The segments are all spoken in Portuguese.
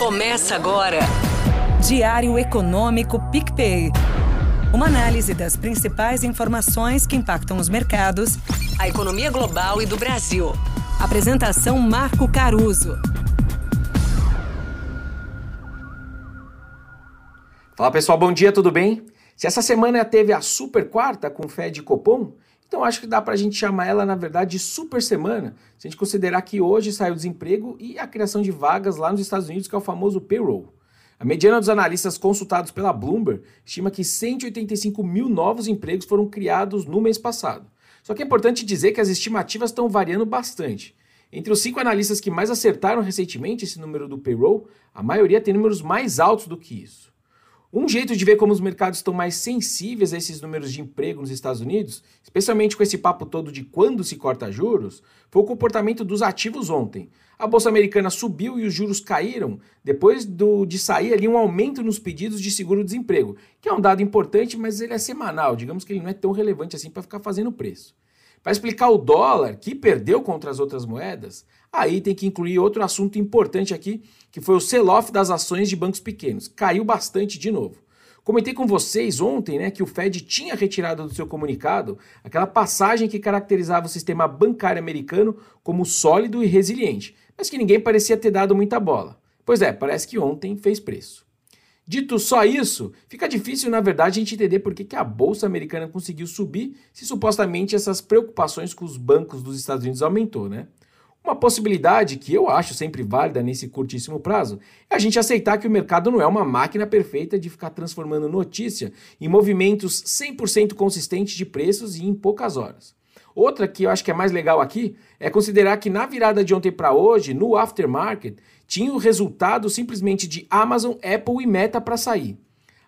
Começa agora. Diário Econômico PicPay. Uma análise das principais informações que impactam os mercados, a economia global e do Brasil. Apresentação Marco Caruso. Fala pessoal, bom dia, tudo bem? Se essa semana teve a super quarta com Fed e Copom, então acho que dá para a gente chamar ela, na verdade, de super semana, se a gente considerar que hoje saiu o desemprego e a criação de vagas lá nos Estados Unidos, que é o famoso payroll. A mediana dos analistas consultados pela Bloomberg estima que 185 mil novos empregos foram criados no mês passado. Só que é importante dizer que as estimativas estão variando bastante. Entre os cinco analistas que mais acertaram recentemente esse número do payroll, a maioria tem números mais altos do que isso. Um jeito de ver como os mercados estão mais sensíveis a esses números de emprego nos Estados Unidos, especialmente com esse papo todo de quando se corta juros, foi o comportamento dos ativos ontem. A bolsa americana subiu e os juros caíram depois do, de sair ali um aumento nos pedidos de seguro-desemprego, que é um dado importante, mas ele é semanal, digamos que ele não é tão relevante assim para ficar fazendo preço. Para explicar o dólar, que perdeu contra as outras moedas, aí tem que incluir outro assunto importante aqui, que foi o sell-off das ações de bancos pequenos. Caiu bastante de novo. Comentei com vocês ontem né, que o Fed tinha retirado do seu comunicado aquela passagem que caracterizava o sistema bancário americano como sólido e resiliente, mas que ninguém parecia ter dado muita bola. Pois é, parece que ontem fez preço. Dito só isso, fica difícil, na verdade, a gente entender por que, que a Bolsa Americana conseguiu subir se supostamente essas preocupações com os bancos dos Estados Unidos aumentou, né? Uma possibilidade que eu acho sempre válida nesse curtíssimo prazo é a gente aceitar que o mercado não é uma máquina perfeita de ficar transformando notícia em movimentos 100% consistentes de preços e em poucas horas. Outra que eu acho que é mais legal aqui é considerar que na virada de ontem para hoje, no aftermarket, tinha o resultado simplesmente de Amazon, Apple e Meta para sair.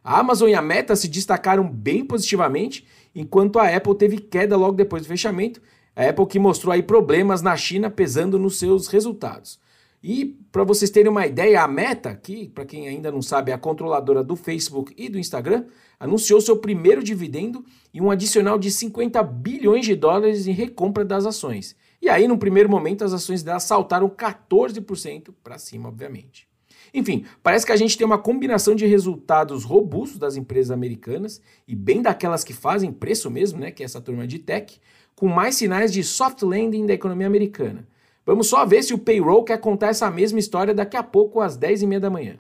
A Amazon e a Meta se destacaram bem positivamente, enquanto a Apple teve queda logo depois do fechamento. A Apple que mostrou aí problemas na China pesando nos seus resultados. E para vocês terem uma ideia, a Meta, que para quem ainda não sabe é a controladora do Facebook e do Instagram, anunciou seu primeiro dividendo e um adicional de 50 bilhões de dólares em recompra das ações. E aí, no primeiro momento, as ações dela saltaram 14% para cima, obviamente. Enfim, parece que a gente tem uma combinação de resultados robustos das empresas americanas e bem daquelas que fazem preço mesmo, né, que é essa turma de tech, com mais sinais de soft landing da economia americana. Vamos só ver se o payroll quer contar essa mesma história daqui a pouco às 10h30 da manhã.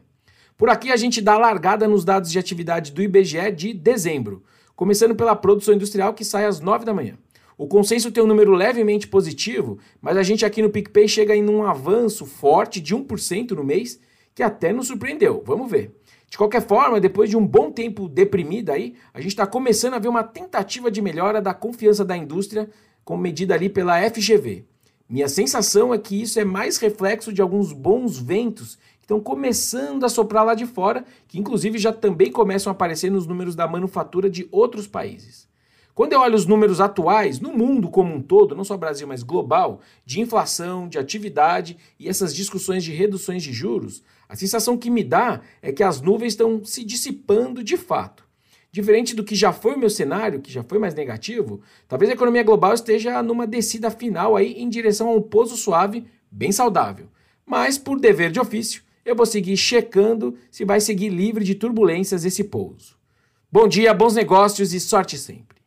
Por aqui a gente dá largada nos dados de atividade do IBGE de dezembro, começando pela produção industrial que sai às 9 da manhã. O consenso tem um número levemente positivo, mas a gente aqui no PicPay chega em um avanço forte de 1% no mês, que até nos surpreendeu. Vamos ver. De qualquer forma, depois de um bom tempo deprimida aí, a gente está começando a ver uma tentativa de melhora da confiança da indústria, como medida ali pela FGV. Minha sensação é que isso é mais reflexo de alguns bons ventos que estão começando a soprar lá de fora, que inclusive já também começam a aparecer nos números da manufatura de outros países. Quando eu olho os números atuais, no mundo como um todo, não só Brasil, mas global, de inflação, de atividade e essas discussões de reduções de juros, a sensação que me dá é que as nuvens estão se dissipando de fato. Diferente do que já foi o meu cenário, que já foi mais negativo, talvez a economia global esteja numa descida final aí em direção a um pouso suave, bem saudável. Mas, por dever de ofício, eu vou seguir checando se vai seguir livre de turbulências esse pouso. Bom dia, bons negócios e sorte sempre.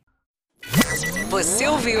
Você ouviu?